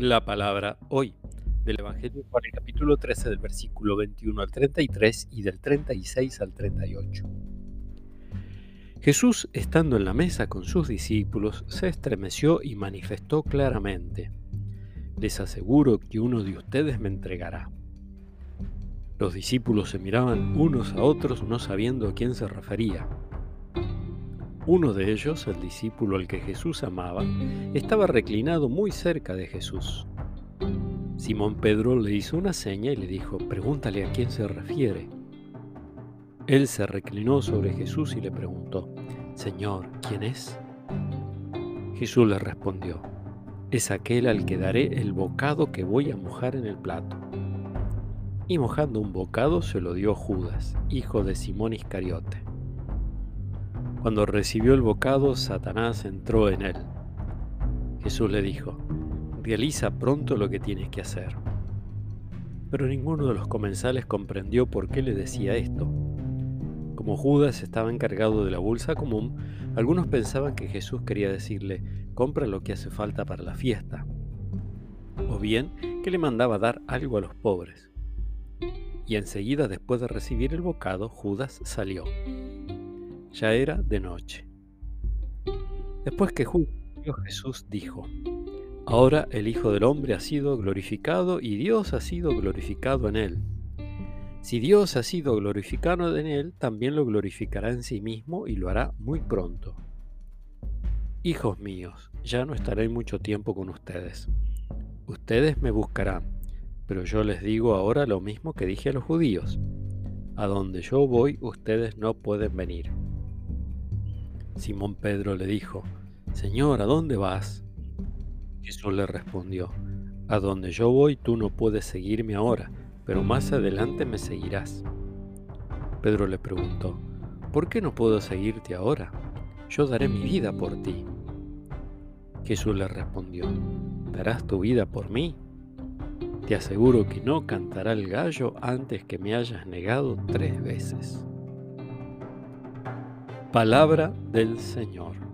La palabra hoy del Evangelio Juan, capítulo 13 del versículo 21 al 33 y del 36 al 38. Jesús, estando en la mesa con sus discípulos, se estremeció y manifestó claramente, les aseguro que uno de ustedes me entregará. Los discípulos se miraban unos a otros no sabiendo a quién se refería. Uno de ellos, el discípulo al que Jesús amaba, estaba reclinado muy cerca de Jesús. Simón Pedro le hizo una seña y le dijo, pregúntale a quién se refiere. Él se reclinó sobre Jesús y le preguntó, Señor, ¿quién es? Jesús le respondió, es aquel al que daré el bocado que voy a mojar en el plato. Y mojando un bocado se lo dio Judas, hijo de Simón Iscariote. Cuando recibió el bocado, Satanás entró en él. Jesús le dijo, realiza pronto lo que tienes que hacer. Pero ninguno de los comensales comprendió por qué le decía esto. Como Judas estaba encargado de la bolsa común, algunos pensaban que Jesús quería decirle, compra lo que hace falta para la fiesta. O bien que le mandaba dar algo a los pobres. Y enseguida después de recibir el bocado, Judas salió. Ya era de noche. Después que juzgó Jesús dijo, Ahora el Hijo del Hombre ha sido glorificado y Dios ha sido glorificado en él. Si Dios ha sido glorificado en él, también lo glorificará en sí mismo y lo hará muy pronto. Hijos míos, ya no estaré mucho tiempo con ustedes. Ustedes me buscarán, pero yo les digo ahora lo mismo que dije a los judíos. A donde yo voy, ustedes no pueden venir. Simón Pedro le dijo, Señor, ¿a dónde vas? Jesús le respondió, A donde yo voy tú no puedes seguirme ahora, pero más adelante me seguirás. Pedro le preguntó, ¿por qué no puedo seguirte ahora? Yo daré mi vida por ti. Jesús le respondió, ¿darás tu vida por mí? Te aseguro que no cantará el gallo antes que me hayas negado tres veces. Palabra del Señor.